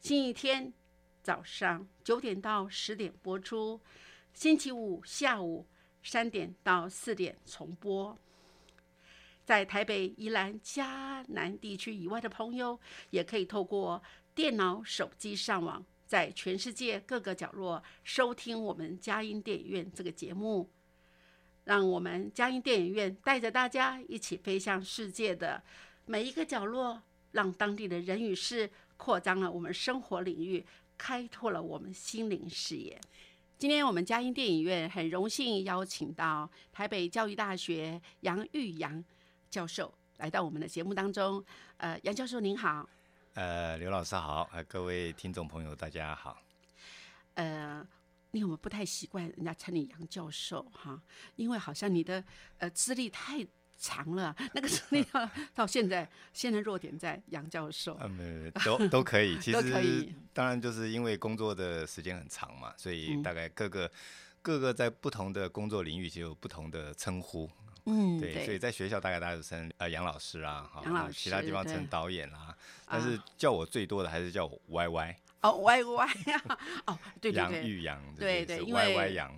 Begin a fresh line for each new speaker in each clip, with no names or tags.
星期天早上九点到十点播出，星期五下午三点到四点重播。在台北、宜兰、迦南地区以外的朋友，也可以透过电脑、手机上网，在全世界各个角落收听我们佳音电影院这个节目。让我们佳音电影院带着大家一起飞向世界的每一个角落，让当地的人与事扩张了我们生活领域，开拓了我们心灵视野。今天我们嘉音电影院很荣幸邀请到台北教育大学杨玉阳教授来到我们的节目当中。呃，杨教授您好。
呃，刘老师好，呃，各位听众朋友大家好。
呃。你有没有不太习惯人家称你杨教授哈？因为好像你的呃资历太长了，那个资历到到现在，现在弱点在杨教授。
嗯，没没都都可以，其实当然就是因为工作的时间很长嘛，所以大概各个各个在不同的工作领域就有不同的称呼。
嗯，
对，所以在学校大概大家都称呃杨老师啊，
杨老师，
其他地方称导演啦，但是叫我最多的还是叫我 Y Y。
哦，Y Y 呀，哦，对对对，
杨玉阳，
对对，
因为 Y Y 杨，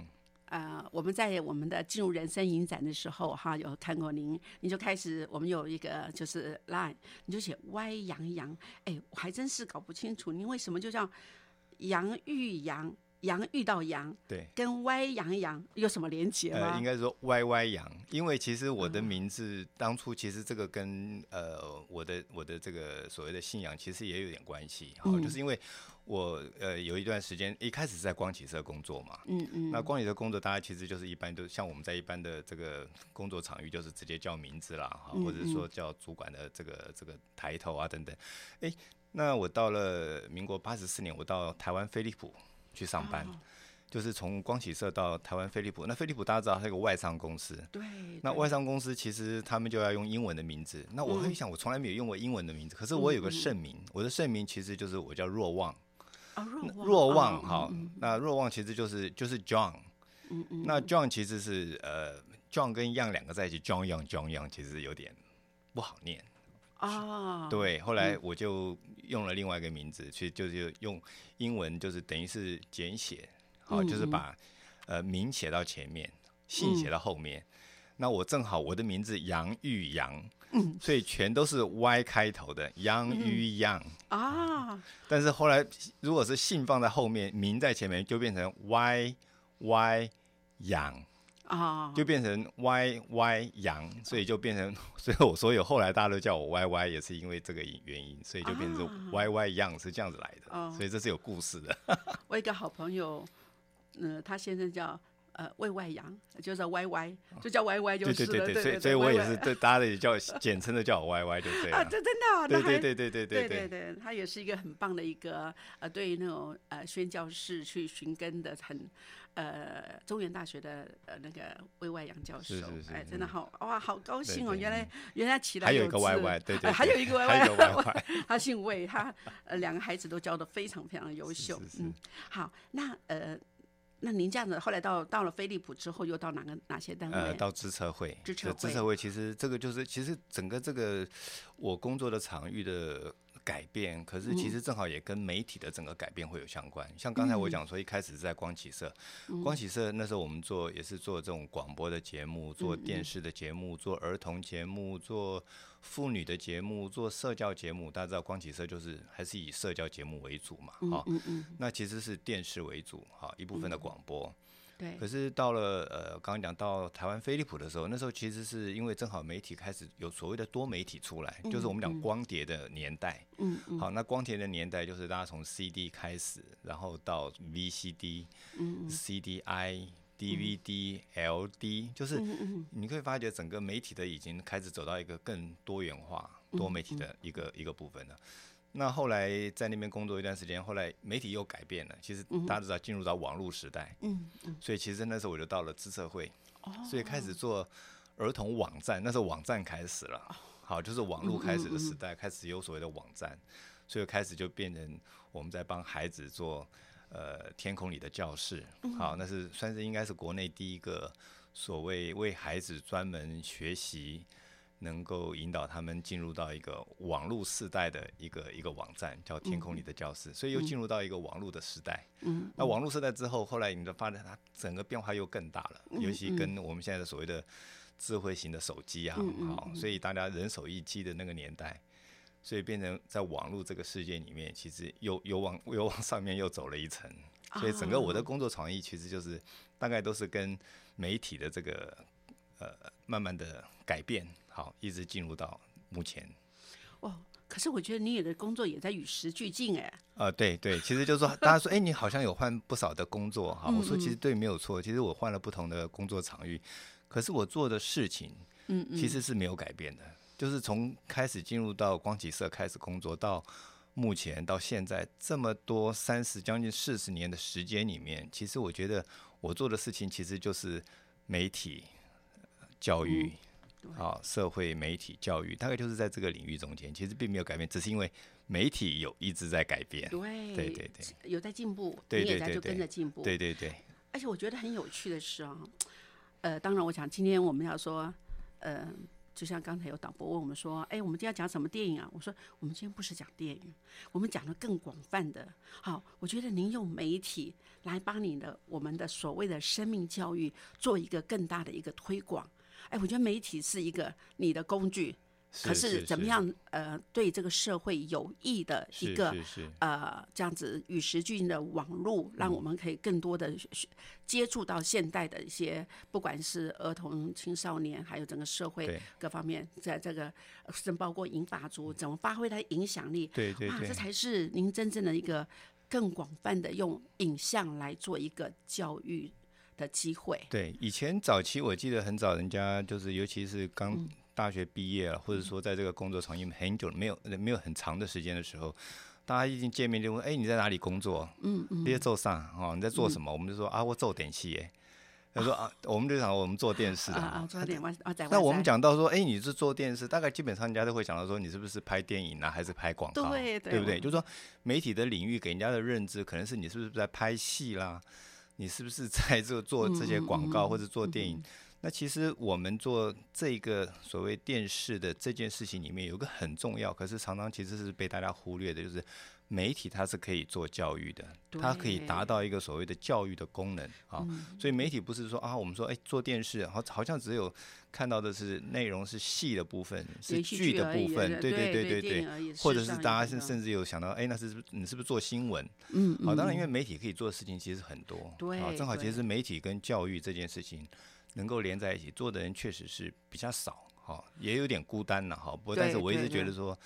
呃，我们在我们的进入人生影展的时候，哈，有看过您，你就开始，我们有一个就是 line，你就写歪杨杨，哎，我还真是搞不清楚您为什么就叫杨玉阳。羊遇到羊，
对，
跟歪羊羊有什么连结吗？
呃，应该说歪歪羊，因为其实我的名字当初其实这个跟呃我的我的这个所谓的信仰其实也有点关系，好，就是因为我呃有一段时间一开始在光启社工作嘛，
嗯嗯，
那光启社工作大家其实就是一般都像我们在一般的这个工作场域就是直接叫名字啦，哈，或者说叫主管的这个这个抬头啊等等，哎，那我到了民国八十四年，我到台湾飞利浦。去上班，就是从光启社到台湾飞利浦。那飞利浦大家知道，它是个外商公司。
对。
那外商公司其实他们就要用英文的名字。那我会想，我从来没有用过英文的名字。可是我有个圣名，我的圣名其实就是我叫若望。
啊，若望。
若望，好。那若望其实就是就是 John。
嗯嗯。
那 John 其实是呃，John 跟 Young 两个在一起，John Young John Young 其实有点不好念。
啊，
对，后来我就用了另外一个名字，其实就是用英文，就是等于是简写，好，就是把呃名写到前面，姓写到后面。那我正好我的名字杨玉阳，嗯，所以全都是 Y 开头的杨玉阳
啊。
但是后来如果是姓放在后面，名在前面，就变成 Y Y 杨。
啊，
就变成 Y Y 羊，所以就变成，所以我所有后来大家都叫我 Y Y，也是因为这个原因，所以就变成 Y Y 羊是这样子来的，所以这是有故事的。
我一个好朋友，嗯，他先生叫。呃，魏外阳就是 Y Y，就叫 Y Y 就是
了。对对对，所以所以我也是对大家也叫简称的叫我 Y Y 就对了。
啊，这真的，
对对对对对
对对对，他也是一个很棒的一个呃，对于那种呃宣教士去寻根的很呃中原大学的呃那个魏外阳教授，哎，真的好哇，好高兴哦！原来原来起来
还有一个 Y Y，对对，
还有一个 Y
Y，
他姓魏，他呃两个孩子都教的非常非常优秀。嗯，好，那呃。那您这样子后来到到了飞利浦之后，又到哪个哪些单位？
呃，到知策会，
知策会
知策会其实这个就是其实整个这个我工作的场域的。改变，可是其实正好也跟媒体的整个改变会有相关。像刚才我讲说，一开始是在光启社，光启社那时候我们做也是做这种广播的节目，做电视的节目，做儿童节目，做妇女的节目，做社交节目。大家知道光启社就是还是以社交节目为主嘛，哈，那其实是电视为主，哈一部分的广播。
对。
可是到了呃，刚刚讲到台湾飞利浦的时候，那时候其实是因为正好媒体开始有所谓的多媒体出来，就是我们讲光碟的年代。嗯嗯。好，那光碟的年代就是大家从 CD 开始，然后到 VCD、嗯 CDI、DVD、LD，就是你可以发觉整个媒体的已经开始走到一个更多元化、多媒体的一个一个部分了。那后来在那边工作一段时间，后来媒体又改变了。其实大家知道进入到网络时代，嗯嗯，所以其实那时候我就到了资策会，所以开始做儿童网站。那时候网站开始了，好，就是网络开始的时代，开始有所谓的网站，所以开始就变成我们在帮孩子做呃天空里的教室，好，那是算是应该是国内第一个所谓为孩子专门学习。能够引导他们进入到一个网络时代的一个一个网站，叫“天空里的教室”，所以又进入到一个网络的时代。嗯，那网络时代之后，后来你的发展，它整个变化又更大了，尤其跟我们现在的所谓的智慧型的手机啊，好，所以大家人手一机的那个年代，所以变成在网络这个世界里面，其实又又往 又往上面又走了一层。所以整个我的工作创意，其实就是大概都是跟媒体的这个呃慢慢的改变。好，一直进入到目前。
哇，可是我觉得你有的工作也在与时俱进哎。
呃，对对，其实就是说，大家说，哎，你好像有换不少的工作哈。我说，其实对，没有错。其实我换了不同的工作场域，可是我做的事情，嗯嗯，其实是没有改变的。就是从开始进入到光启社开始工作，到目前到现在这么多三十将近四十年的时间里面，其实我觉得我做的事情其实就是媒体教育。好，社会媒体教育大概就是在这个领域中间，其实并没有改变，只是因为媒体有一直在改变。
对
对对对，
有在进步，你也在就跟着进步。
对对对。
而且我觉得很有趣的是啊，呃，当然我想今天我们要说，呃，就像刚才有导播问我们说，哎，我们今天要讲什么电影啊？我说我们今天不是讲电影，我们讲的更广泛的。好，我觉得您用媒体来帮你的我们的所谓的生命教育做一个更大的一个推广。哎，我觉得媒体是一个你的工具，可是怎么样呃，对这个社会有益的一个呃这样子与时俱进的网络，让我们可以更多的接触到现代的一些，不管是儿童、青少年，还有整个社会各方面，在这个甚至包括银发族怎么发挥它的影响力，
对对
对，这才是您真正的一个更广泛的用影像来做一个教育。的机会
对以前早期我记得很早，人家就是尤其是刚大学毕业了，或者说在这个工作场域很久没有没有很长的时间的时候，大家一经见面就问：哎，你在哪里工作？嗯嗯，你在做啥？哦，你在做什么？我们就说啊，我做电视。哎，他说啊，我们就讲我们做电视的
啊，做电视
那我们讲到说，哎，你是做电视，大概基本上人家都会想到说，你是不是拍电影啊，还是拍广告？
对
对不对？就是说媒体的领域给人家的认知，可能是你是不是在拍戏啦？你是不是在这 做这些广告或者做电影？那其实我们做这个所谓电视的这件事情里面，有个很重要，可是常常其实是被大家忽略的，就是媒体它是可以做教育的，它可以达到一个所谓的教育的功能啊。所以媒体不是说啊，我们说哎做电视，好好像只有。看到的是内容是戏的部分，是剧的部分，对对对对对，或者是大家甚甚至有想到，哎，那是你是不是做新闻？嗯，好，当然因为媒体可以做的事情其实很多，
对，
正好其实媒体跟教育这件事情能够连在一起做的人确实是比较少，哈，也有点孤单了，哈。不过但是我一直觉得说，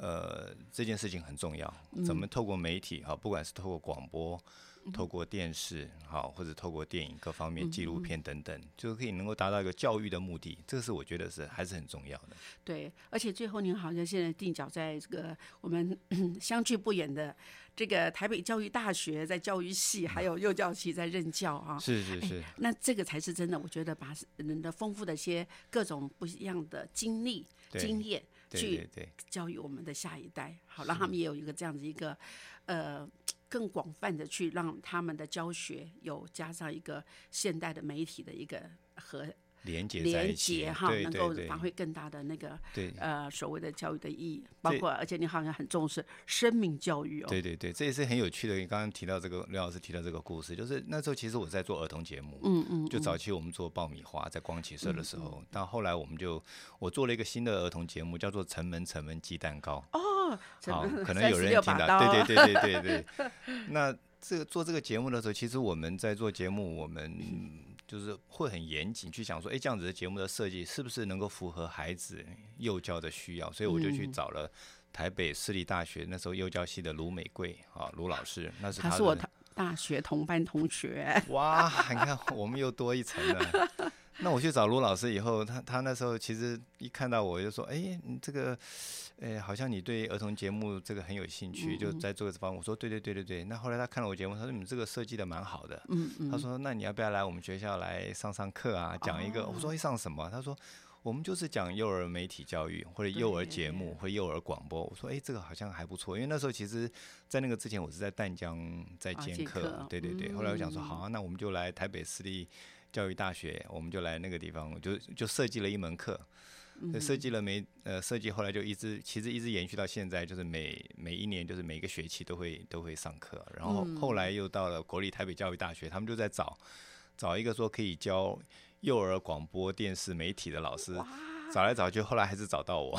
呃，这件事情很重要，怎么透过媒体，哈，不管是透过广播。透过电视好，或者透过电影各方面纪录片等等，就可以能够达到一个教育的目的。这个是我觉得是还是很重要的。
对，而且最后您好像现在定脚在这个我们相距不远的这个台北教育大学，在教育系还有幼教系在任教啊。
是是是。
那这个才是真的，我觉得把人的丰富的一些各种不一样的经历经验去教育我们的下一代，好让他们也有一个这样子一个呃。更广泛的去让他们的教学有加上一个现代的媒体的一个和
连接在
连
一起
接哈，能够发挥更大的那个
对
呃所谓的教育的意义，包括而且你好像很重视生命教育哦。
对对对，这也是很有趣的。你刚刚提到这个刘老师提到这个故事，就是那时候其实我在做儿童节目，
嗯嗯，
就早期我们做爆米花在光启社的时候，到后来我们就我做了一个新的儿童节目，叫做《城门城门鸡蛋糕》。
哦，
好，可能有人
36
听到，对对对对对对。那这个做这个节目的时候，其实我们在做节目，我们就是会很严谨去想说，哎，这样子的节目的设计是不是能够符合孩子幼教的需要？所以我就去
嗯
找了台北私立大学那时候幼教系的卢美贵啊，卢老师，那是他
是我大大学同班同学。
哇，你看我们又多一层了。那我去找卢老师以后，他他那时候其实一看到我就说：“哎，你这个，哎，好像你对儿童节目这个很有兴趣，就在做这方。”我说：“对对对对对。”那后来他看了我节目，他说：“你们这个设计的蛮好的。”
嗯嗯，
他说：“那你要不要来我们学校来上上课啊？讲一个？”我说：“会上什么？”他说：“我们就是讲幼儿媒体教育，或者幼儿节目，或者幼儿广播。”我说：“哎，这个好像还不错。”因为那时候其实，在那个之前，我是在淡江在
啊
兼课对对对。后来我想说：“
嗯
好啊，那我们就来台北私立教育大学，我们就来那个地方，我就就设计了一门课。”设计了没呃设计，后来就一直其实一直延续到现在，就是每每一年就是每个学期都会都会上课，然后
嗯
后来又到了国立台北教育大学，他们就在找找一个说可以教幼儿广播电视媒体的老师，找来找去，后来还是找到我，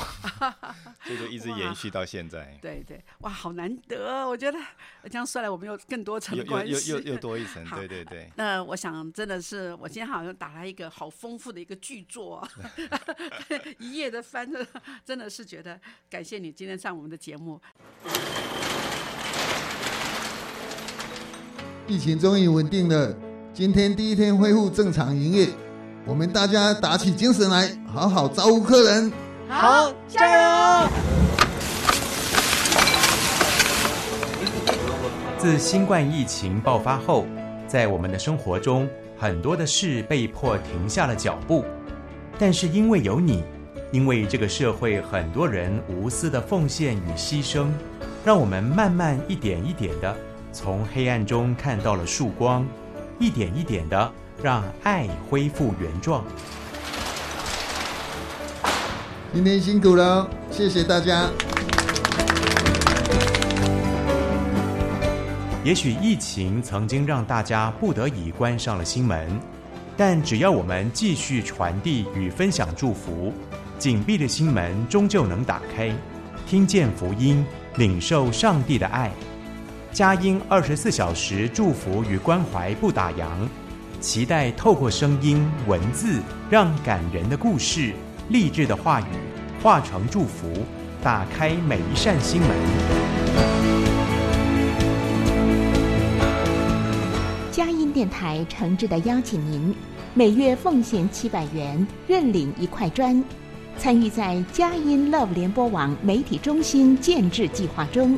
所以就一直延续到现在，
对对，哇，好难得哦，我觉得这样算来，我们有更多层关系。
又又又多一层，
好
对对对。
那我想真的是，我今天好像打来一个好丰富的一个巨作啊，一页的翻着，真的是觉得感谢你今天上我们的节目。
疫情终于稳定了，今天第一天恢复正常营业，我们大家打起精神来，好好招呼客人。
好，加油！
自新冠疫情爆发后，在我们的生活中，很多的事被迫停下了脚步。但是因为有你，因为这个社会很多人无私的奉献与牺牲，让我们慢慢一点一点的从黑暗中看到了曙光，一点一点的让爱恢复原状。
今天辛苦了哦，谢谢大家。
也许疫情曾经让大家不得已关上了心门，但只要我们继续传递与分享祝福，紧闭的心门终究能打开，听见福音，领受上帝的爱。佳音二十四小时祝福与关怀不打烊，期待透过声音、文字，让感人的故事、励志的话语化成祝福，打开每一扇心门。
佳音电台诚挚的邀请您，每月奉献七百元，认领一块砖，参与在佳音 Love 联播网媒体中心建制计划中。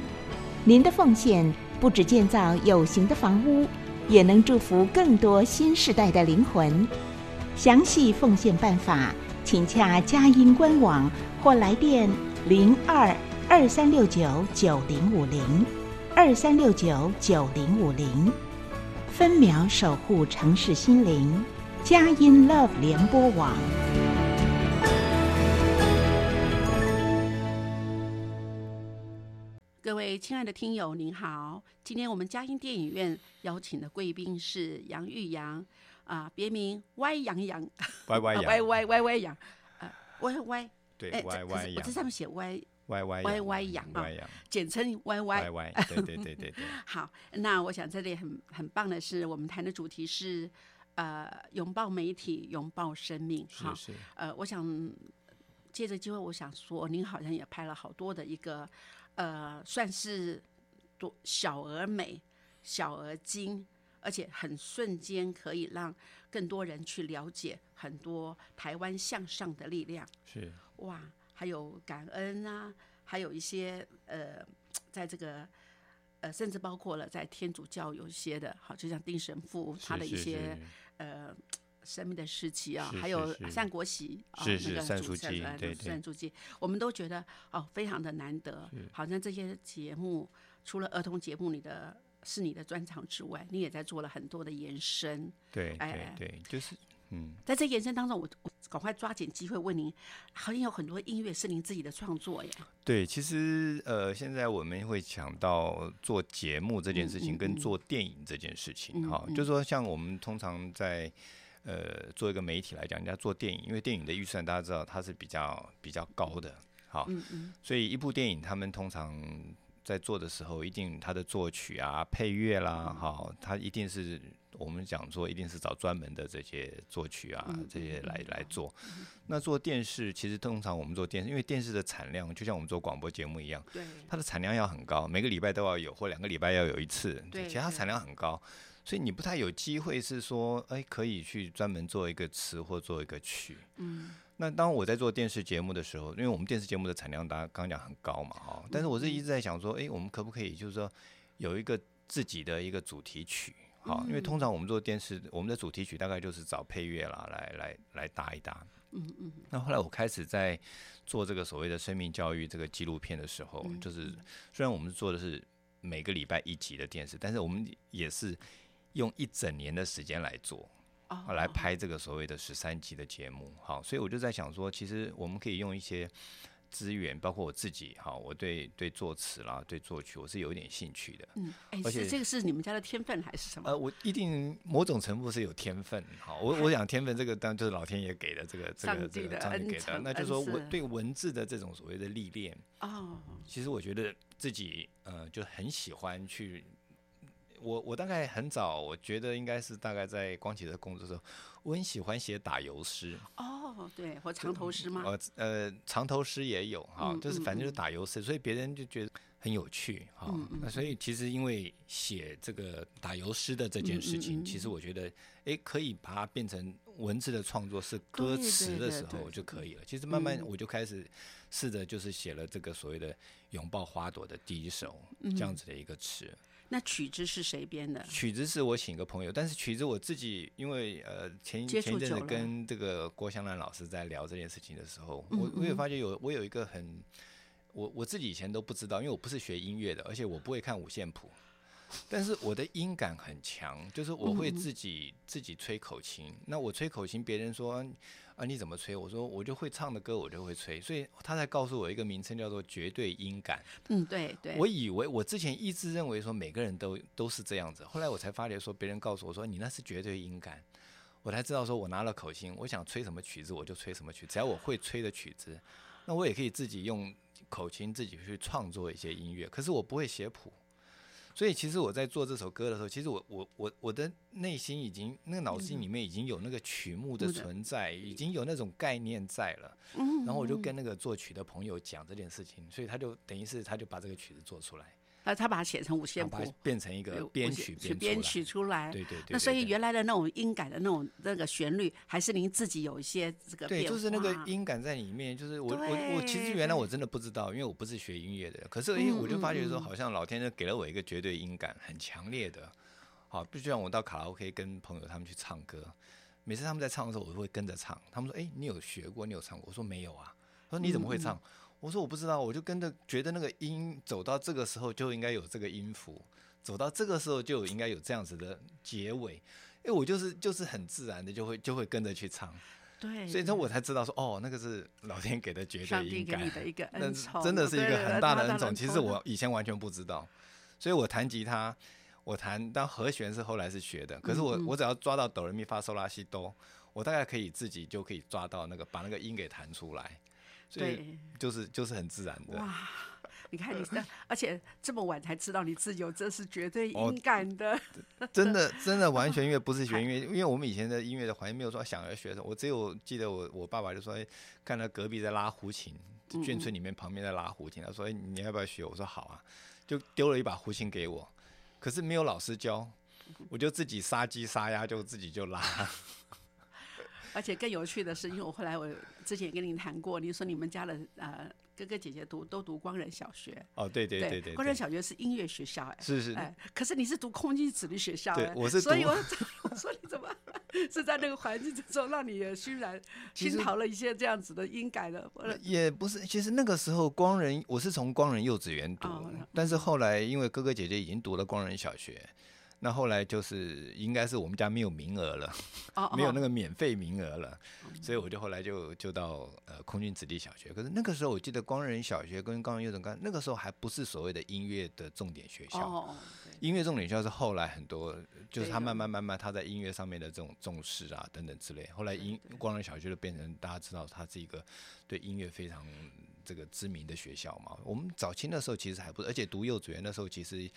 您的奉献不止建造有形的房屋，也能祝福更多新时代的灵魂。详细奉献办法，请洽佳音官网或来电零二二三六九九零五零二三六九九零五零。分秒守护城市心灵，佳音 Love 联播网。
各位亲爱的听友，您好！今天我们嘉音电影院邀请的贵宾是杨玉阳，啊、别名歪杨洋，
歪歪
歪歪歪歪杨，呃，歪歪，
对
哎，这
歪歪羊
我这，上面写歪，
歪歪
歪歪羊简称歪歪。
歪歪，对对对对对，
好，那我想这里很很棒的是，我们谈的主题是呃拥抱媒体，拥抱生命。
是，
呃，我想借着机会，我想说，您好像也拍了好多的一个呃，算是多小而美、小而精，而且很瞬间可以让更多人去了解很多台湾向上的力量。
是
哇，还有感恩啊，还有一些呃，在这个呃，甚至包括了在天主教有一些的，好，就像丁神父他的一些
是
呃生命的时期啊，还有
是
善国喜啊，那个主
善书记
持人
对对。
善书记，我们都觉得哦，非常的难得，好像这些节目除了儿童节目里的是你的专长之外，你也在做了很多的延伸。
对
哎
对对，就是嗯，
在这延伸当中，我我赶快抓紧机会问您，好像有很多音乐是您自己的创作呀。
对，其实呃，现在我们会想到做节目这件事情，跟
嗯。
做电影这件事情，
嗯
哈、
嗯。
就是说像我们通常在呃做一个媒体来讲，人家做电影，因为电影的预算大家知道它是比较比较高的，好，
嗯嗯。
所以一部电影他们通常在做的时候，一定它的作曲啊、配乐啦，哈，它一定是我们讲说，一定是找专门的这些作曲啊这些来来做。那做电视，其实通常我们做电视，因为电视的产量就像我们做广播节目一样，
对，
它的产量要很高，每个礼拜都要有，或两个礼拜要有一次，
对对
其实它产量很高。所以你不太有机会是说，哎，可以去专门做一个词或做一个曲。
嗯。
那当我在做电视节目的时候，因为我们电视节目的产量，大家刚刚讲很高嘛，哈，但是我是一直在想说，诶，我们可不可以就是说有一个自己的一个主题曲，好，因为通常我们做电视，我们的主题曲大概就是找配乐啦，来来来搭一搭。
嗯嗯。
那后来我开始在做这个所谓的生命教育这个纪录片的时候，就是虽然我们做的是每个礼拜一集的电视，但是我们也是用一整年的时间来做。来拍这个所谓的十三集的节目，好，所以我就在想说，其实我们可以用一些资源，包括我自己，哈，我对对作词啦，对作曲，我是有一点兴趣的。
嗯，哎，
而且
是这个是你们家的天分还是什么？
呃，我一定某种程度是有天分，好，我 我想天分这个当然就是老天爷给的，这个这个这个上帝给的，那就是说我对文字的这种所谓的历练，
哦，
其实我觉得自己呃就很喜欢去。我我大概很早，我觉得应该是大概在光启的工作的时候，我很喜欢写打油诗。
哦，对，或长头诗吗？
呃呃，长头诗也有哈，
嗯
就是反正就是
嗯
打油诗，所以别人就觉得很有趣哈。
嗯嗯
那所以其实因为写这个打油诗的这件事情，其实我觉得，哎，可以把它变成文字的创作，是歌词的时候就可以了。其实慢慢
嗯
我就开始试着就是写了这个所谓的拥抱花朵的第一首
嗯
这样子的一个词。
那曲子是谁编的？
曲子是我请个朋友，但是曲子我自己，因为呃前前一阵子跟这个郭香兰老师在聊这件事情的时候，
嗯
我我也
嗯
发觉有我有一个很，我我自己以前都不知道，因为我不是学音乐的，而且我不会看五线谱，但是我的音感很强，就是我会自己自己吹口琴。那我吹口琴，别人说啊你怎么吹？我说我就会唱的歌，我就会吹，所以他才告诉我一个名称叫做绝对音感。
嗯，对对，
我以为我之前一直认为说每个人都都是这样子，后来我才发觉说别人告诉我说你那是绝对音感，我才知道说我拿了口琴，我想吹什么曲子我就吹什么曲，只要我会吹的曲子，那我也可以自己用口琴自己去创作一些音乐，可是我不会写谱。所以其实我在做这首歌的时候，其实我我我我的内心已经那个脑筋里面已经有那个曲目的存在，已经有那种概念在了。
嗯，
然后我就跟那个作曲的朋友讲这件事情，所以他就等于是他就把这个曲子做出来，
那他把它写成五线谱
变成一个编曲编
编曲出来。
对对对
那所以原来的那种音感的那种那个旋律，还是您自己有一些这个
对，就是那个音感在里面，就是我我我其实原来我真的不知道，因为我不是学音乐的，可是因为
嗯
我就发觉说，好像老天就给了我一个绝对音感，很强烈的。好，必须让我到卡拉 OK 跟朋友他们去唱歌，每次他们在唱的时候，我会跟着唱。他们说：“哎、你有学过？你有唱过？”我说：“没有啊。”他说：“你怎么会
嗯
唱？”我说：“我不知道，我就跟着觉得那个音走到这个时候就应该有这个音符，走到这个时候就应该有这样子的结尾。”哎，我就是就是很自然的就会就会跟着去唱。
对，
所以说我才知道说，哦，那个是老天给的绝对音感，
给你的一个
那
恩宠，
真的是一个很大的恩宠。其实
我
我以前完全不知道，所以我弹吉他，我弹当和弦是后来是学的，可是我、
嗯嗯
我只要抓到哆来咪发嗦拉西哆，我大概可以自己就可以抓到那个把那个音给弹出来，所以
对
就是就是很自然的。
哇。你看你的，而且这么晚才知道你自由这是绝对
哦
音感的，
真的真的完全因为不是学 音乐，因为我们以前的音乐的环境没有说想要学什么，我只有记得我我爸爸就说，哎看到隔壁在拉胡琴，
嗯
眷村里面旁边在拉胡琴，他说，哎你要不要学？我说好啊，就丢了一把胡琴给我，可是没有老师教，我就自己杀鸡杀鸭就自己就拉，
而且更有趣的是，因为我后来我之前也跟您谈过，你说你们家的呃哥哥姐姐读都读光仁小学，
哦对对对对
光仁，小学是音乐学校，哎，
是是。
哎，可是你是读空军子弟学校，哎，
对我是读
所以我 我说你怎么是在那个环境之中让你也 熏陶了一些这样子的音感的，呃
也不是，其实那个时候光仁，我是从光仁幼稚园读，
哦
但是后来因为哥哥姐姐已经读了光仁小学，那后来就是应该是我们家没有名额了，
哦
没有那
个
个免费名额了，所以我就后来就就到呃空军子弟小学。可是那个时候我记得光仁小学跟光仁幼稚园，那个时候还不是所谓的音乐的重点学校。
哦，
音乐重点学校是后来很多，就是他慢慢慢慢他在音乐上面的这种重视啊等等之类。后来音光仁小学就变成大家知道它是一个对音乐非常这个知名的学校嘛。我们早期的时候其实还不，而且读幼稚园的时候，其实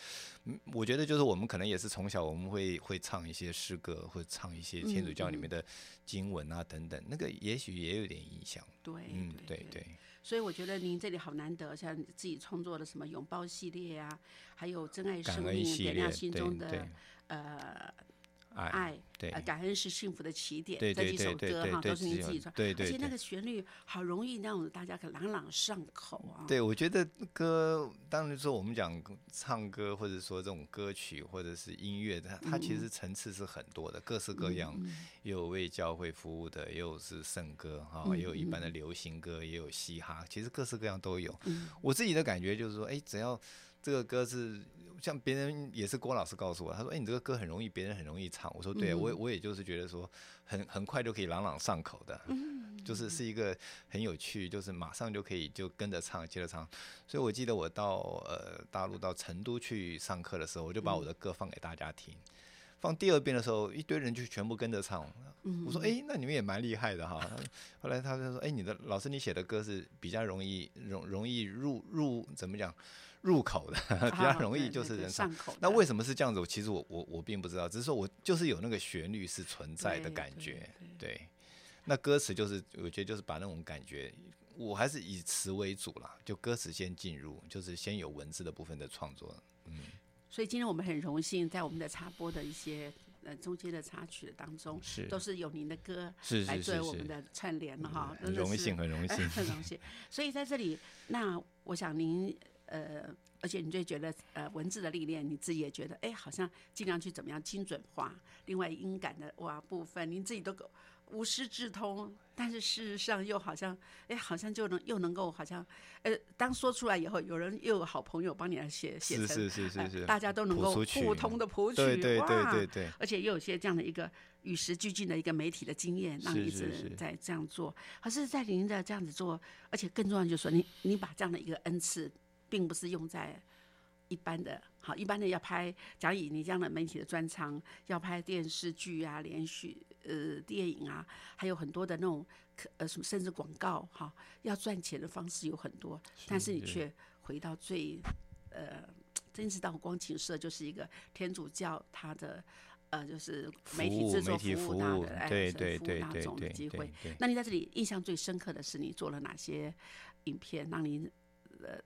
嗯，我觉得就是我们可能也是从小我们会会唱一些诗歌，会唱一些天主教里面的经文啊等等，那个也许也有点影响。
对
嗯，对
对
对。
所以我觉得您这里好难得，像自己创作的什么拥抱系列啊，还有真爱生命，点亮心中的，呃
爱，
爱，
对。
呃，感恩是幸福的起点，
对对
这几首
对对对对
歌哈都是您自己唱，
对对对
而且那个旋律好容易让大家可朗朗上口啊。
对，我觉得歌，当然说我们讲唱歌，或者说这种歌曲，或者是音乐，它它其实层次是很多的，各式各样，也有为教会服务的，也有是圣歌哈，也有一般的流行歌，也有嘻哈，其实各式各样都有。我自己的感觉就是说，哎，只要这个歌是像别人也是郭老师告诉我，他说，哎，你这个歌很容易，别人很容易唱。我说，对，我我也就是觉得说，很很快就可以朗朗上口的，就是是一个很有趣，就是马上就可以就跟着唱，接着唱。所以我记得我到呃大陆到成都去上课的时候，我就把我的歌放给大家听。放第二遍的时候，一堆人就全部跟着唱。我说：“哎、那你们也蛮厉害的哈。” 后来他就说：“哎、你的老师，你写的歌是比较容易容容易入入怎么讲入口的，比较
啊
容易就是。
上口。
那为什么是这样子？我其实我我我并不知道，只是说我就是有那个旋律是存在的感觉，
对
对。那歌词就是我觉得就是把那种感觉，我还是以词为主啦，就歌词先进入，就是先有文字的部分的创作。
嗯所以今天我们很荣幸，在我们的插播的一些呃中间的插曲当中，
是
都是有您的歌
是
来作为我们的串联了哈，
很荣幸很荣幸
很荣幸。所以在这里，那我想您呃，而且你就觉得呃文字的历练，你自己也觉得哎，好像尽量去怎么样精准化，另外音感的哇部分，您自己都够无师自通，但是事实上又好像哎，好像就能又能够好像呃，当说出来以后，有人又有好朋友帮你来写写成，
是是是是
呃
是，
大家都能够互通的谱曲，
对对对
哇
对对，
而且又有些这样的一个与时俱进的一个媒体的经验，让你一直在这样做。可是，在您的这样子做，而且更重要就是说，你你把这样的一个恩赐，并不是用在一般的，好一般的要拍，假以你这样的媒体的专长，要拍电视剧啊、连续呃电影啊，还有很多的那种可呃什么，甚至广告哈，要赚钱的方式有很多，但是你却回到最呃。真是到光景社就是一个天主教，他的呃就是媒体制作
媒体服务
大的，哎，
对对对对对对
机会。
对。
那你在这里印象最深刻的是你做了哪些影片，让你呃，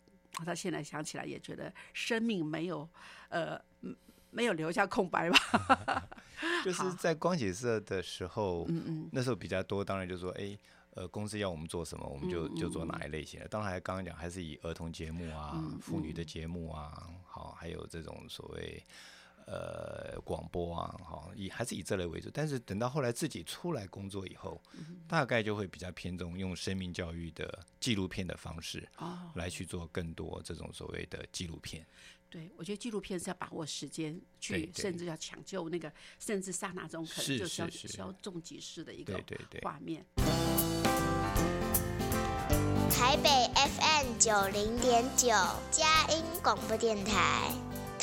到现在想起来也觉得生命没有呃嗯没有留下空白吧？
就是在光启社的时候，
嗯嗯，
那时候比较多，当然就说，哎，呃，公司要我们做什么，我们就
嗯
就做哪一类型的。当然，还刚刚讲，还是以儿童节目啊、
嗯
妇女的节目啊，好，还有这种所谓呃广播啊，哈，以还是以这类为主。但是等到后来自己出来工作以后，
嗯
大概就会比较偏重用生命教育的纪录片的方式
哦，
来去做更多这种所谓的纪录片。
对，我觉得纪录片是要把握时间去，
对对
甚至要抢救那个，甚至刹那中可能就是要
是是
稍纵即逝的一个
对对对。
画面。
台北 FM 九零点九，佳音广播电台；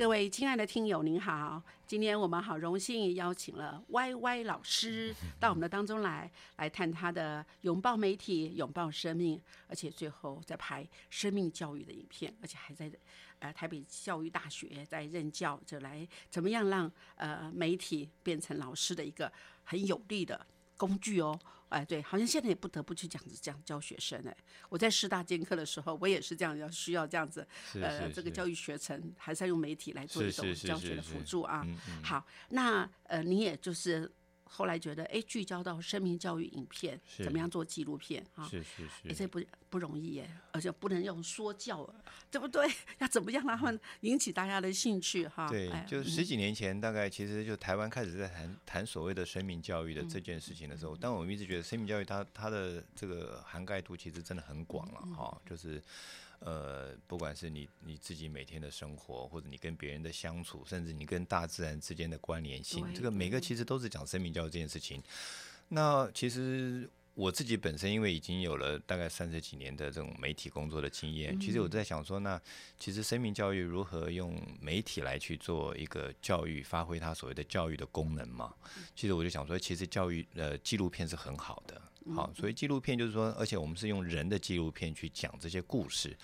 各位亲爱的听友，您好！今天我们好荣幸邀请了 Y Y 老师到我们的当中来，来谈他的拥抱媒体、拥抱生命，而且最后在拍生命教育的影片，而且还在呃台北教育大学在任教，就来怎么样让呃媒体变成老师的一个很有力的工具哦。哎，对，好像现在也不得不去讲这样教学生哎。我在师大兼课的时候，我也是这样，要需要这样子，呃，这个教育学程还是要用媒体来做一种教学的辅助啊。好，那呃，你也就是后来觉得，哎，聚焦到生命教育影片，怎么样做纪录片啊？
是是
哎，
是，
这不不容易耶，而且不能用说教，对不对？要怎么样让他们引起大家的兴趣哈？
对
哎，
就十几年前，大概其实就台湾开始在谈谈所谓的生命教育的这件事情的时候，但我们一直觉得生命教育它它的这个涵盖度其实真的很广了哈，就是。呃，不管是你你自己每天的生活，或者你跟别人的相处，甚至你跟大自然之间的关联性，这个每个其实都是讲生命教育这件事情。那其实我自己本身因为已经有了大概三十几年的这种媒体工作的经验，其实我在想说，那其实生命教育如何用媒体来去做一个教育，发挥它所谓的教育的功能嘛？其实我就想说，其实教育呃纪录片是很好的。好，所以纪录片就是说，而且我们是用人的纪录片去讲这些故事。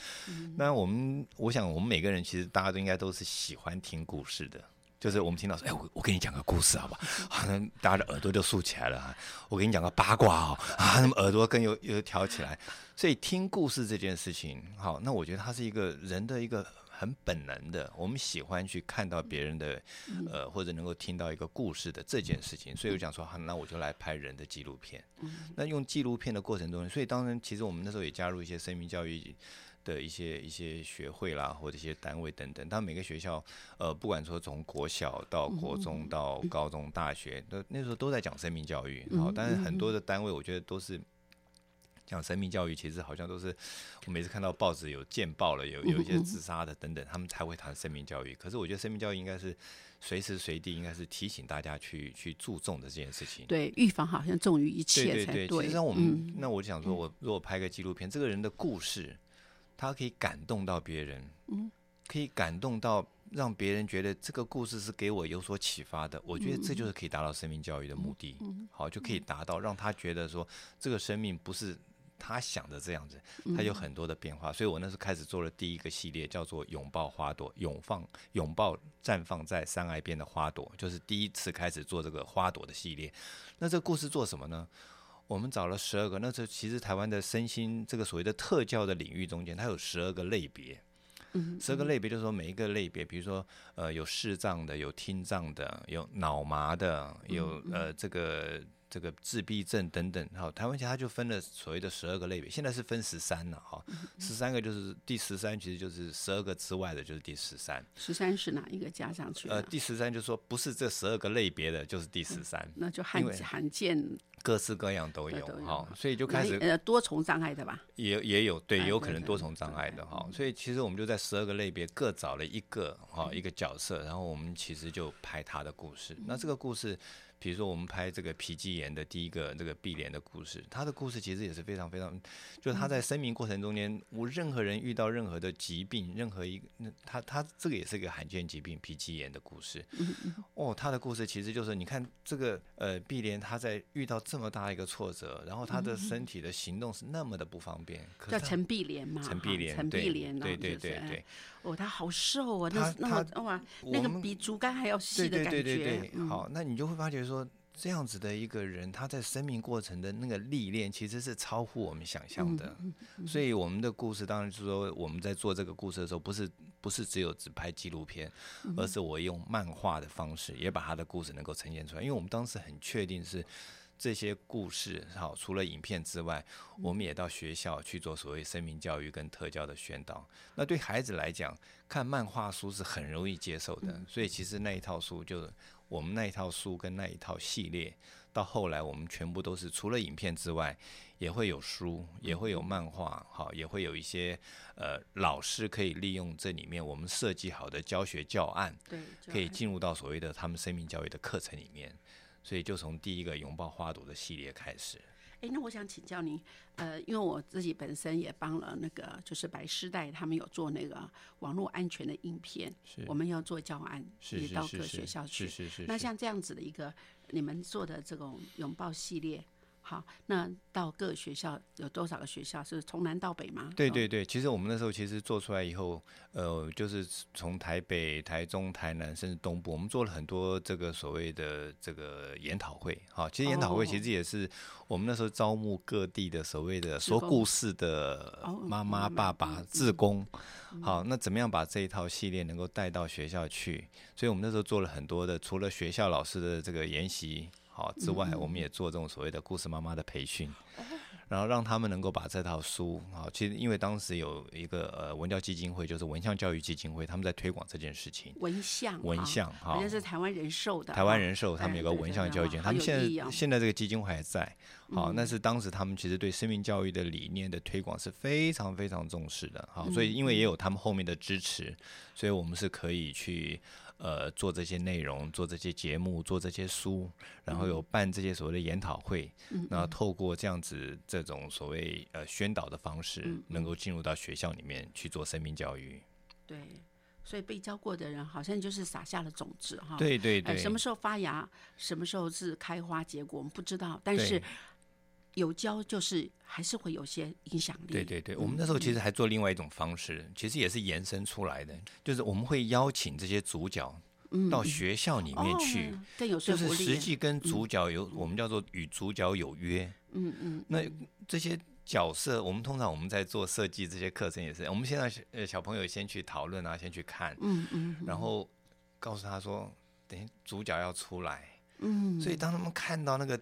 那我们，我想我们每个人其实大家都应该都是喜欢听故事的。就是我们听到说，哎，我我给你讲个故事，好吧？好，那大家的耳朵就竖起来了。我给你讲个八卦哦，啊，那么耳朵更又又挑起来。所以听故事这件事情，好，那我觉得它是一个人的一个很本能的，我们喜欢去看到别人的，呃，或者能够听到一个故事的这件事情。所以我讲说，好，那我就来拍人的纪录片。那用纪录片的过程中，所以当然，其实我们那时候也加入一些生命教育。的一些一些学会啦，或者一些单位等等，但每个学校，呃，不管说从国小到国中到高中、大学，那那时候都在讲生命教育。好，但是很多的单位，我觉得都是讲生命教育，其实好像都是我每次看到报纸有见报了，有有一些自杀的等等，他们才会谈生命教育。可是我觉得生命教育应该是随时随地，应该是提醒大家去去注重的这件事情。
对，预防好像重于一切才
对对，其实让我们，
嗯
那我就想说，我如果拍个纪录片，这个人的故事，他可以感动到别人，嗯，可以感动到让别人觉得这个故事是给我有所启发的。我觉得这就是可以达到生命教育的目的。好，就可以达到让他觉得说，这个生命不是。他想的这样子，他有很多的变化，所以我那时候开始做了第一个系列，叫做“拥抱花朵”，拥放拥抱绽放在山崖边的花朵，就是第一次开始做这个花朵的系列。那这个故事做什么呢？我们找了十二个，那这其实台湾的身心这个所谓的特教的领域中间，它有十二个类别。
嗯，
十二个类别就是说每一个类别，比如说呃有视障的，有听障的，有脑麻的，有呃这个这个自闭症等等。好，台湾其实它就分了所谓的十二个类别，现在是分十三了哈，十三个就是第十三，其实就是十二个之外的就是第十三。
十三是哪一个加上去？
呃，第十三就是说不是这十二个类别的，就是第十三，
那就罕罕见
各式各样都有哈，所以就开始
呃多重障碍的吧？
也也有对，有可能多重障碍的哈，所以其实我们就在十二个类别各找了一个哈一个角色，然后我们其实就拍他的故事。那这个故事，比如说我们拍这个皮肌炎的第一个这个碧莲的故事，他的故事其实也是非常非常，就是他在生命过程中间，无任何人遇到任何的疾病，任何一个那他他这个也是一个罕见疾病皮肌炎的故事。哦，他的故事其实就是你看这个呃碧莲他在遇到这么大一个挫折，然后他的身体的行动是那么的不方便，
叫陈碧莲嘛？
陈碧莲，
陈碧莲哦，
对对对对，
哦，他好瘦啊，
他
那那么哇，那个比竹竿还要细的感觉。
对对对，
嗯
好，那你就会发觉说，这样子的一个人，他在生命过程的那个历练，其实是超乎我们想象的。
嗯
所以我们的故事，当然是说，我们在做这个故事的时候，不是不是只有只拍纪录片，
嗯
而是我用漫画的方式，也把他的故事能够呈现出来。因为我们当时很确定是。这些故事，好，除了影片之外，我们也到学校去做所谓生命教育跟特教的宣导。那对孩子来讲，看漫画书是很容易接受的，所以其实那一套书就我们那一套书跟那一套系列，到后来我们全部都是除了影片之外，也会有书，也会有漫画，好，也会有一些呃老师可以利用这里面我们设计好的教学教案，
对，
可以进入到所谓的他们生命教育的课程里面。所以就从第一个拥抱花朵的系列开始。
哎，那我想请教您，呃，因为我自己本身也帮了那个，就是白师代他们有做那个网络安全的影片，我们要做教案，
是
也到各学校去。
是是是。
那像这样子的一个你们做的这种拥抱系列，好，那到各学校有多少个学校？是从南到北吗？哦，
对对对，其实我们那时候其实做出来以后，呃，就是从台北、台中、台南，甚至东部，我们做了很多这个所谓的这个研讨会。好，其实研讨会其实也是我们那时候招募各地的所谓的说故事的
哦
妈妈、爸爸
嗯、
志工。好，那怎么样把这一套系列能够带到学校去？所以我们那时候做了很多的，除了学校老师的这个研习好之外，我们也做这种所谓的故事妈妈的培训。然后让他们能够把这套书啊，其实因为当时有一个呃文教基金会，就是文象教育基金会，他们在推广这件事情。
文象，
文
哈
象哈
好像是台湾人寿的，
台湾人寿他们有个文象教育基金，他们现在现在这个基金会还在，好，
嗯
那是当时他们其实对生命教育的理念的推广是非常非常重视的，好，所以
嗯
因为也有他们后面的支持，所以我们是可以去呃做这些内容，做这些节目，做这些书，然后有办这些所谓的研讨会，
嗯
那透过这样子这种所谓呃宣导的方式
嗯，
能够进入到学校里面去做生命教育。
对，所以被教过的人好像就是撒下了种子哈。哎，
对对对，
什么时候发芽，什么时候是开花结果，我们不知道，但是
对
有教就是还是会有些影响力。
对对对，我们那时候其实还做另外一种方式，其实也是延伸出来的，就是我们会邀请这些主角
嗯
到学校里面去，
哦、更有
就是
说服力。
实际跟主角有，我们叫做与主角有约。
嗯嗯，
那这些角色，我们通常我们在做设计这些课程也是，我们现在呃小朋友先去讨论啊，先去看，
嗯嗯
然后告诉他说，等主角要出来，
嗯，
所以当他们看到那个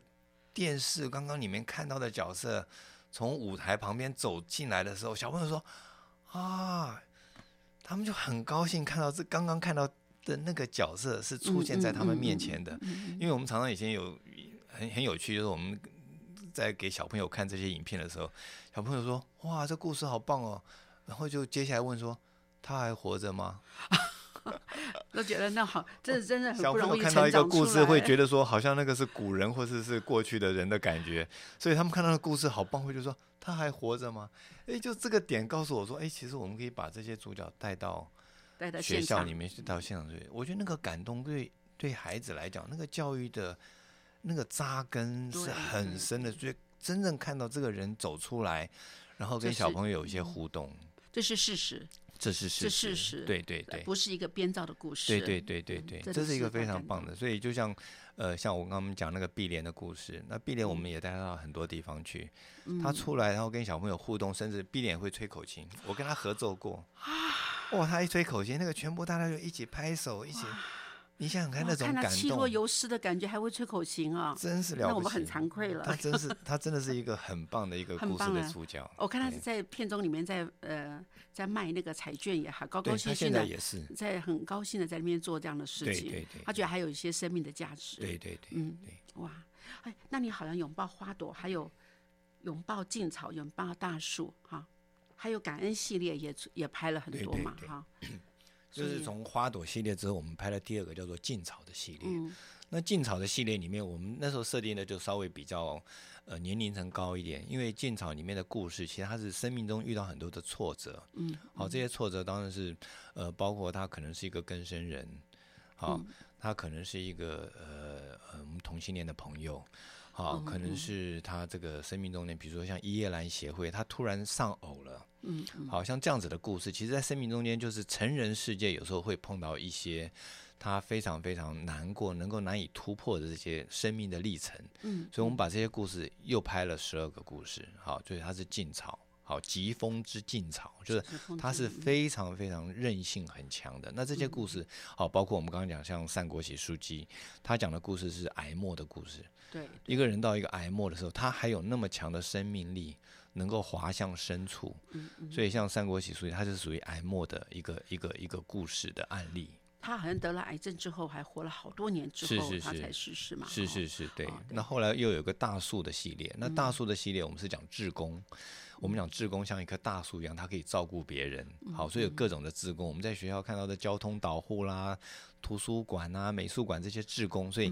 电视刚刚里面看到的角色从舞台旁边走进来的时候，小朋友说啊，他们就很高兴看到这刚刚看到的那个角色是出现在他们面前的。
嗯
因为我们常常以前有很很有趣，就是我们在给小朋友看这些影片的时候，小朋友说哇，这故事好棒哦，然后就接下来问说他还活着吗？
都觉得那好，这是真的很
小
不容易
朋友看到一个故事，会觉得说好像那个是古人或者是过去的人的感觉，所以他们看到的故事好棒，会就说他还活着吗？哎，就这个点告诉我说，哎，其实我们可以把这些主角带到
带到
学校里面去，到现场去。我觉得那个感动对对孩子来讲，那个教育的那个扎根是很深的，所以真正看到这个人走出来，然后跟小朋友有一些互动，
这是事实，
这是事
实
对对对。
不是一个编造的故事。
对对对对对，这是一个非常棒的。所以就像呃，像我刚刚讲那个碧莲的故事，那碧莲我们也带她到很多地方去，他出来然后跟小朋友互动，甚至碧莲会吹口琴，我跟他合作过。哇，他一吹口琴，那个全部大家就一起拍手，一起，你想想看那种感
看他气若
动，
游丝的感觉，还会吹口琴啊！
真是了不起。
那我们很惭愧了
他真是他真的是一个很棒的一个 故事的主角。
我看他
是
在片中里面在呃在卖那个彩券，也好高高兴兴的，
也是，
在很高兴的在那边做这样的事情。
对对对
他觉得还有一些生命的价值。
对对对
嗯
对。
哇，哎，那你好像拥抱花朵，还有拥抱劲草，拥抱大树，哈，还有感恩系列也也拍了很多嘛，哈。
就是从花朵系列之后，我们拍了第二个叫做劲草的系列。
嗯
那劲草的系列里面，我们那时候设定的就稍微比较呃年龄层高一点，因为劲草里面的故事，其实它是生命中遇到很多的挫折。
嗯，
好，这些挫折当然是呃，包括他可能是一个更生人，好，
嗯
他可能是一个呃呃我们同性恋的朋友。好，
嗯
可能是他这个生命中间，比如说像伊叶兰协会，他突然丧偶了，
嗯嗯
好像这样子的故事，其实，在生命中间，就是成人世界有时候会碰到一些他非常非常难过、能够难以突破的这些生命的历程。
嗯，
所以我们把这些故事又拍了十二个故事，好，所以它是劲草，好，疾风之劲草，就是它是非常非常韧性很强的。那这些故事，好，包括我们刚刚讲像三国喜书记，他讲的故事是癌末的故事。
对，
一个人到一个癌末的时候，他还有那么强的生命力，能够滑向深处。
嗯
所以像三国喜书，它是属于癌末的一个一个一个故事的案例。
他好像得了癌症之后，还活了好多年之后，
是是是
他才逝世嘛。
是
哦
是是，对
哦。对
那后来又有个大树的系列，那大树的系列我们是讲志工，我们讲志工像一棵大树一样，它可以照顾别人。好，所以有各种的志工，我们在学校看到的交通导护啦、图书馆啊、美术馆这些志工，所以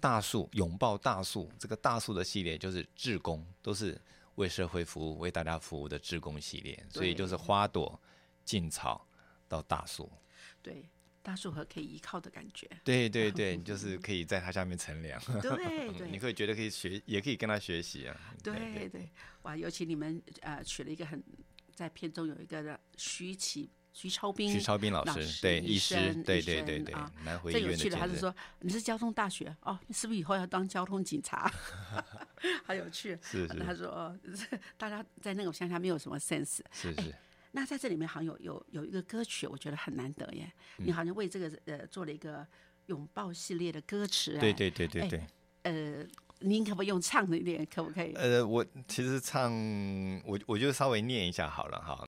大树拥抱大树这个大树的系列就是志工，都是为社会服务、为大家服务的志工系列，所以就是花朵、劲草到大树。
对，大树和可以依靠的感觉。
对对 对，就是可以在它下面乘凉。
对 对，
你可以觉得可以学，也可以跟他学习啊。
对对，哇，尤其你们呃取了一个很在片中有一个徐启。徐超斌，
徐超斌老师，对医师，对对对对，南回医院
的。他是说你是交通大学哦，你是不是以后要当交通警察？好有趣。
是是。
他说，大家在那种乡下没有什么 sense。
是是。
那在这里面好像有有有一个歌曲，我觉得很难得耶。你好像为这个呃做了一个拥抱系列的歌词。
对对对对对。
呃，您可不可以用唱的一点？可不可以？
呃，我其实唱，我我就稍微念一下好了哈。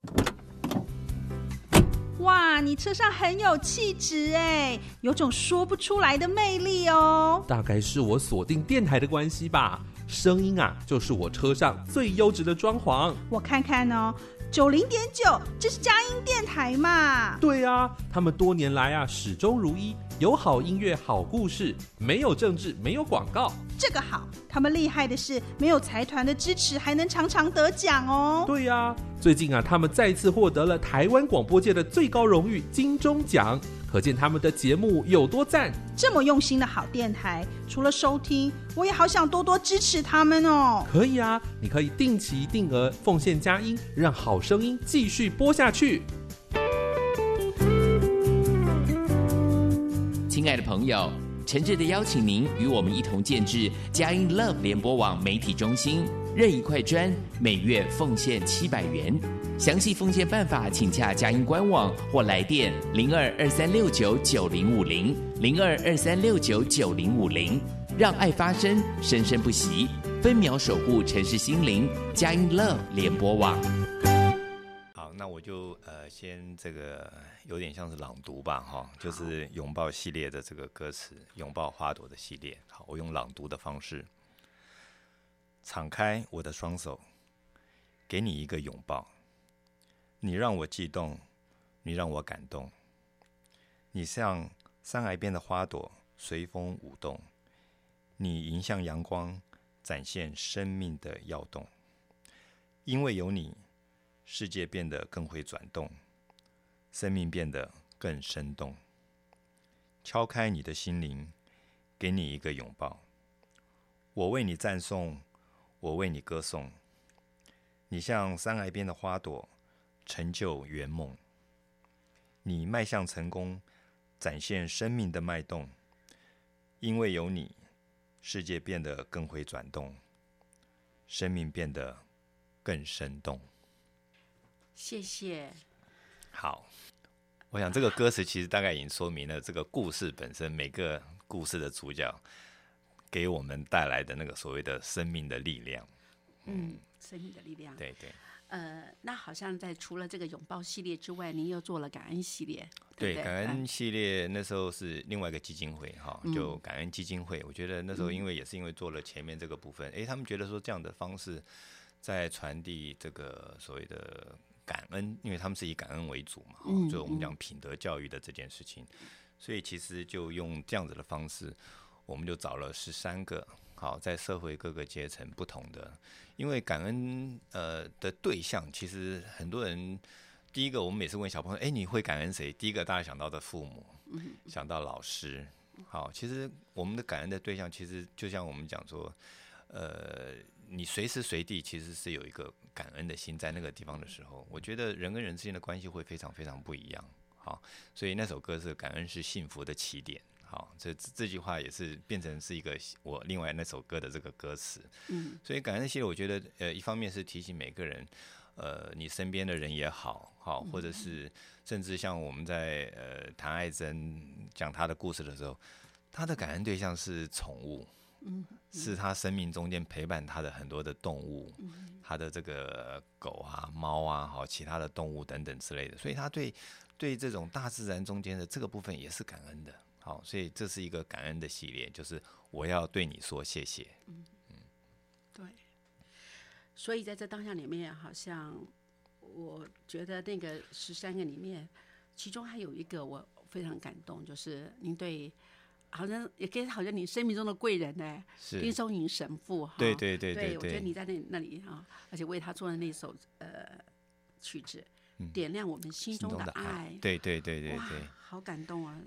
哇，你车上很有气质哎，有种说不出来的魅力哦。
大概是我锁定电台的关系吧，声音啊，就是我车上最优质的装潢。
我看看哦，九零点九，这是佳音电台嘛？
对啊，他们多年来啊，始终如一。有好音乐、好故事，没有政治，没有广告，
这个好。他们厉害的是，没有财团的支持，还能常常得奖哦。
对呀，最近啊，他们再次获得了台湾广播界的最高荣誉金钟奖，可见他们的节目有多赞。
这么用心的好电台，除了收听，我也好想多多支持他们哦。
可以啊，你可以定期定额奉献佳音，让好声音继续播下去。
亲爱的朋友，诚挚的邀请您与我们一同建制佳音 Love 联播网媒体中心，任一块砖，每月奉献七百元。详细奉献办法，请洽佳音官网或来电零二二三六九九零五零零二二三六九九零五零，让爱发生，生生不息，分秒守护城市心灵。佳音 Love 联播网。
好，那我就呃先这个。有点像是朗读吧，哈，就是拥抱系列的这个歌词，拥抱花朵的系列。好，我用朗读的方式，敞开我的双手，给你一个拥抱。你让我悸动，你让我感动。你像山崖边的花朵，随风舞动。你迎向阳光，展现生命的耀动。因为有你，世界变得更会转动。生命变得更生动。敲开你的心灵，给你一个拥抱。我为你赞颂，我为你歌颂。你像山崖边的花朵，成就圆梦。你迈向成功，展现生命的脉动。因为有你，世界变得更会转动，生命变得更生动。
谢谢。
好。我想这个歌词其实大概已经说明了这个故事本身，每个故事的主角给我们带来的那个所谓的生命的力量。
嗯，生命的力量。
对对。
呃，那好像在除了这个拥抱系列之外，您又做了感恩系列。
对，感恩系列那时候是另外一个基金会哈，就感恩基金会。我觉得那时候因为也是因为做了前面这个部分，哎，他们觉得说这样的方式在传递这个所谓的。感恩，因为他们是以感恩为主嘛，所以我们讲品德教育的这件事情，所以其实就用这样子的方式，我们就找了十三个，好，在社会各个阶层不同的，因为感恩呃的对象，其实很多人，第一个我们每次问小朋友，哎，你会感恩谁？第一个大家想到的父母，想到老师，好，其实我们的感恩的对象，其实就像我们讲说，呃。你随时随地其实是有一个感恩的心在那个地方的时候，我觉得人跟人之间的关系会非常非常不一样。好，所以那首歌是“感恩是幸福的起点”。好，这这句话也是变成是一个我另外那首歌的这个歌词。嗯，所以感恩系列，我觉得呃，一方面是提醒每个人，呃，你身边的人也好，好，或者是甚至像我们在呃谈爱珍讲她的故事的时候，她的感恩对象是宠物。嗯，是他生命中间陪伴他的很多的动物，他的这个狗啊、猫啊，好其他的动物等等之类的，所以他对对这种大自然中间的这个部分也是感恩的。好，所以这是一个感恩的系列，就是我要对你说谢谢。嗯
嗯，对。所以在这当下里面，好像我觉得那个十三个里面，其中还有一个我非常感动，就是您对。好像也可以好像你生命中的贵人呢，丁松云神父哈。
对对对对，
我觉得你在那那里啊，而且为他做的那首呃曲子，点亮我们心中的爱。
对对对对
哇
对，
好感动啊！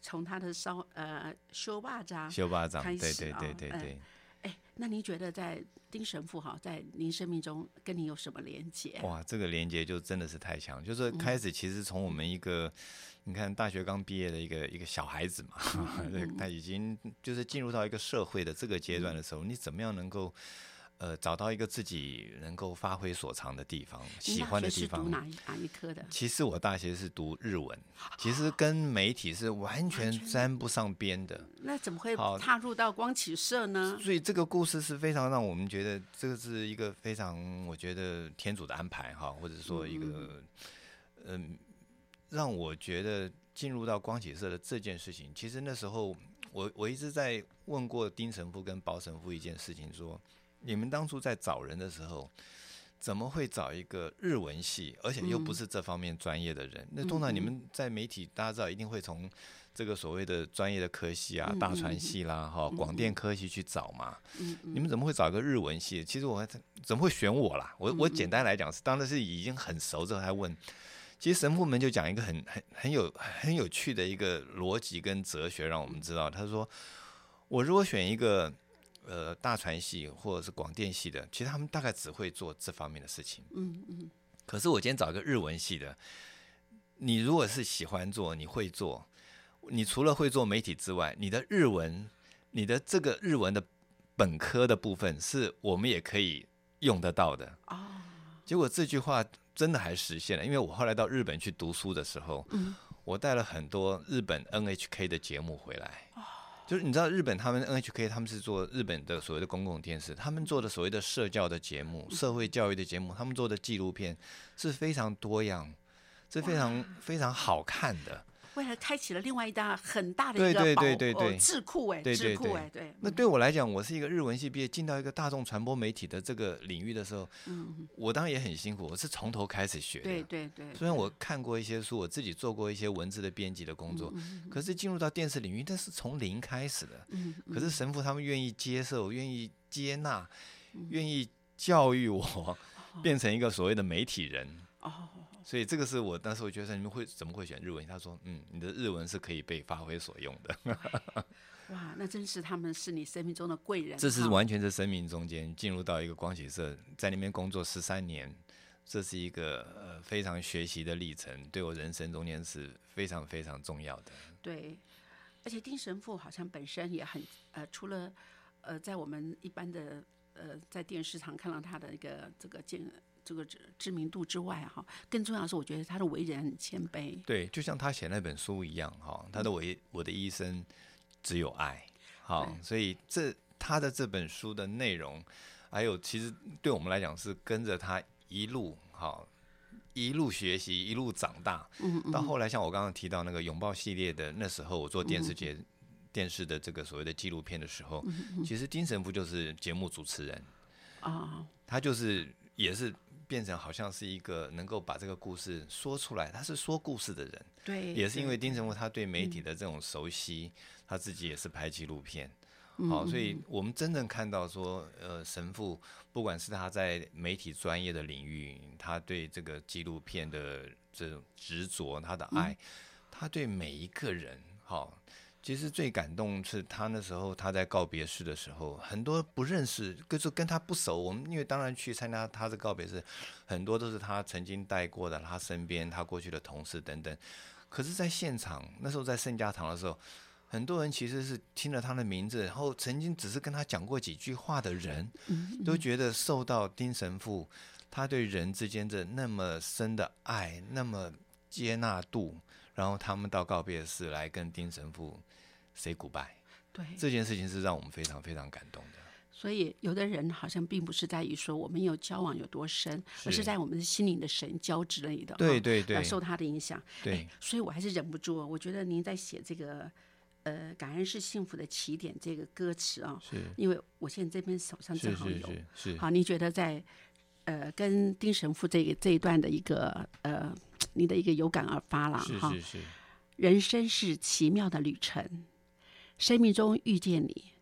从他的烧呃修巴掌
修巴掌，
开
对
始啊
对对对
哎
对。
哎，那您觉得在丁神父哈，在您生命中跟你有什么连接？
哇，这个连接就真的是太强。就是开始其实从我们一个，你看大学刚毕业的一个一个小孩子嘛，对 他已经就是进入到一个社会的这个阶段的时候，你怎么样能够呃找到一个自己能够发挥所长的地方，喜欢的地方？
哪一哪一科的？
其实我大学是读日文，其实跟媒体是完全沾不上边的。
那怎么会踏入到光启社呢？
所以这个故事是非常让我们觉得这个是一个非常，我觉得天主的安排哈，或者说一个，嗯，让我觉得进入到光启社的这件事情，其实那时候我我一直在问过丁神父跟包神父一件事情，说你们当初在找人的时候。怎么会找一个日文系，而且又不是这方面专业的人？那通常你们在媒体，大家知道一定会从这个所谓的专业的科系啊，大传系啦，哈，广电科系去找嘛。你们怎么会找一个日文系？其实我还怎么会选我啦？我我简单来讲是，当然是已经很熟之后才问。其实神父们就讲一个很很很有很有趣的一个逻辑跟哲学，让我们知道，他说我如果选一个。呃，大传系或者是广电系的，其实他们大概只会做这方面的事情。
嗯嗯，
可是我今天找一个日文系的，你如果是喜欢做，你会做，你除了会做媒体之外，你的日文，你的这个日文的本科的部分，是我们也可以用得到的。
哦，
结果这句话真的还实现了，因为我后来到日本去读书的时候，
嗯
我带了很多日本 NHK 的节目回来。就是你知道日本他们 NHK 他们是做日本的所谓的公共电视，他们做的所谓的社教的节目、社会教育的节目，他们做的纪录片是非常多样，是非常非常好看的。
未来开启了另外一大很大的
对对
一个宝哦
对对对。
智库哎，
对对对
智库哎，对，
那对我来讲，我是一个日文系毕业，进到一个大众传播媒体的这个领域的时候，
嗯，
我当然也很辛苦，我是从头开始学的。
对对对，
虽然我看过一些书，我自己做过一些文字的编辑的工作，可是进入到电视领域，那是从零开始的。
嗯，
可是神父他们愿意接受，愿意接纳，愿意教育我，变成一个所谓的媒体人。
哦，
所以这个是我当时我觉得你们会怎么会选日文？他说，嗯，你的日文是可以被发挥所用的。
哇，那真是他们是你生命中的贵人，
这是完全是生命中间进入到一个光启社，在那边工作十三年，这是一个呃非常学习的历程，对我人生中间是非常非常重要的。
对，而且丁神父好像本身也很呃，除了呃，在我们一般的呃，在电视上看到他的一个这个见这个知知名度之外，哈，更重要的是，我觉得他的为人很谦卑。
对，就像他写那本书一样，哈，他的我我的一生只有爱，好，所以这他的这本书的内容，还有其实对我们来讲是跟着他一路哈一路学习，一路长大，
嗯嗯。
到后来像我刚刚提到那个拥抱系列的，那时候我做电视节、电视的这个所谓的纪录片的时候，其实丁神父就是节目主持人，
啊，
他就是也是变成好像是一个能够把这个故事说出来，他是说故事的人，
对，
也是因为丁神武他对媒体的这种熟悉，他自己也是拍纪录片。
嗯
好，所以我们真正看到说，呃，神父不管是他在媒体专业的领域，他对这个纪录片的这种执着，他的爱，他对每一个人，好，其实最感动是他那时候他在告别式的时候，很多不认识，就是跟他不熟，我们因为当然去参加他的告别式，很多都是他曾经带过的，他身边他过去的同事等等。可是，在现场那时候在圣家堂的时候，很多人其实是听了他的名字，然后曾经只是跟他讲过几句话的人，都觉得受到丁神父他对人之间的那么深的爱，那么接纳度，然后他们到告别式来跟丁神父 say goodbye，
对，
这件事情是让我们非常非常感动的。
所以有的人好像并不是在于说我们有交往有多深，而是在我们的心灵的神交之类的，哈
对对对。
受他的影响。
对。
哎，所以我还是忍不住，我觉得您在写这个呃“感恩是幸福的起点”这个歌词啊，
是。
因为我现在这边手上正好有。
是是是，
好，您觉得在呃跟丁神父这个这一段的一个呃，你的一个有感而发了哈。
是是是，
人生是奇妙的旅程，生命中遇见你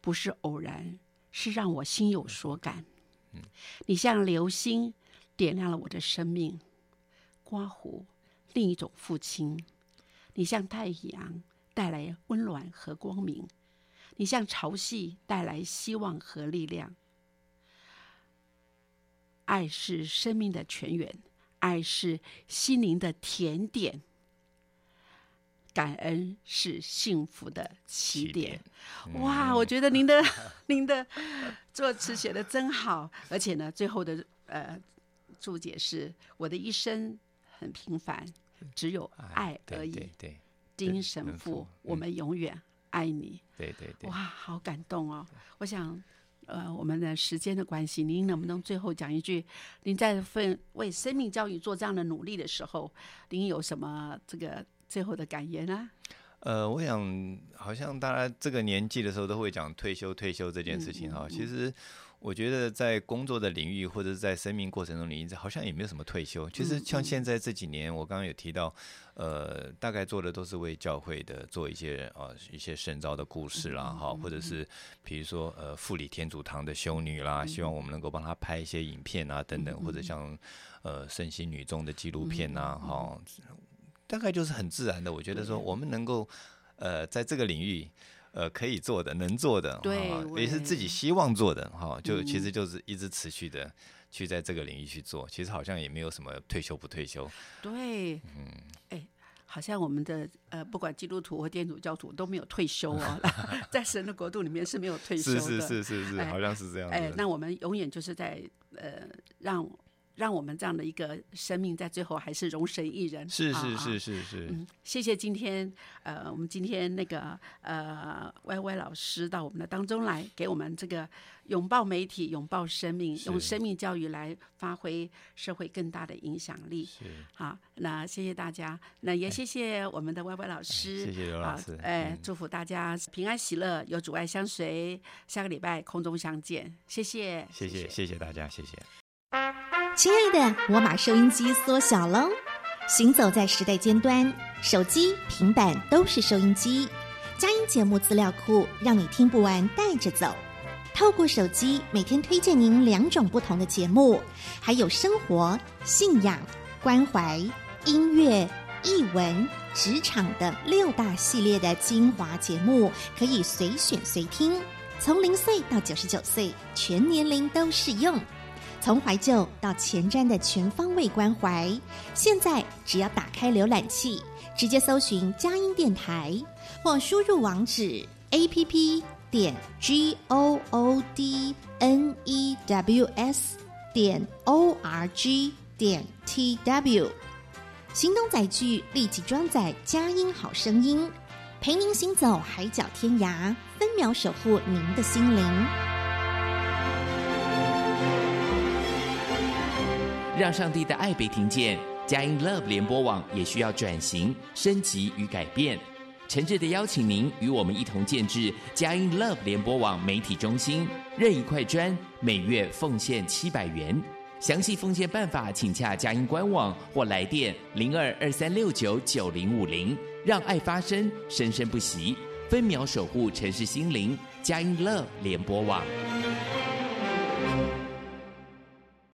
不是偶然，是让我心有所感。你像流星点亮了我的生命，刮胡，另一种父亲。你像太阳，带来温暖和光明；你像潮汐，带来希望和力量。爱是生命的泉源，爱是心灵的甜点，感恩是幸福的起点。哇，我觉得您的 您的作词写的真好，而且呢，最后的呃注解是：我的一生很平凡，只有爱而已。
对对，
丁神父，我们永远爱你。
对对对，
哇，好感动哦！我想。呃，我们的时间的关系，您能不能最后讲一句？您在份为生命教育做这样的努力的时候，您有什么这个最后的感言呢？
呃，我想，好像大家这个年纪的时候都会讲退休，退休这件事情哈。其实。我觉得在工作的领域或者是在生命过程中领域，好像也没有什么退休。其实像现在这几年，我刚刚有提到，呃，大概做的都是为教会的做一些啊一些圣召的故事啦，哈，或者是比如说呃富里天主堂的修女啦，希望我们能够帮她拍一些影片啊等等，或者像呃圣心女中的纪录片呐，哈，大概就是很自然的。我觉得说我们能够呃在这个领域。呃，可以做的，能做的，
对，
也是自己希望做的，哈，就其实就是一直持续的去在这个领域去做，其实好像也没有什么退休不退休。
对，嗯，哎，好像我们的呃，不管基督徒或天主教徒都没有退休哦，在神的国度里面是没有退休的，
是是是是是，好像是这样。哎，
那我们永远就是在呃让。让我们这样的一个生命在最后还是容神一人。
是是是是是。嗯，
谢谢今天呃，我们今天那个呃歪歪老师到我们的当中来，给我们这个拥抱媒体、拥抱生命，用生命教育来发挥社会更大的影响力。
是。
好，那谢谢大家，那也谢谢我们的歪歪老师。
谢谢刘老师。
哎，祝福大家平安喜乐，有阻碍相随。下个礼拜空中相见。谢谢。
谢谢谢谢大家，谢谢。
亲爱的，我把收音机缩小喽。行走在时代尖端，手机、平板都是收音机。佳音节目资料库，让你听不完带着走。透过手机，每天推荐您两种不同的节目，还有生活、信仰、关怀、音乐、译文、职场的六大系列的精华节目，可以随选随听。从零岁到九十九岁，全年龄都适用。从怀旧到前瞻的全方位关怀，现在只要打开浏览器，直接搜寻佳音电台，或输入网址 a p p 点 g o o d n e w s 点 o r g 点 t w，行动载具立即装载佳音好声音，陪您行走海角天涯，分秒守护您的心灵。
让上帝的爱被听见，佳音 Love 联播网也需要转型升级与改变。诚挚的邀请您与我们一同建制佳音 Love 联播网媒体中心，任意快专，每月奉献七百元。详细奉献办法，请洽佳音官网或来电零二二三六九九零五零。让爱发生，生生不息，分秒守护城市心灵。佳音 Love 联播网。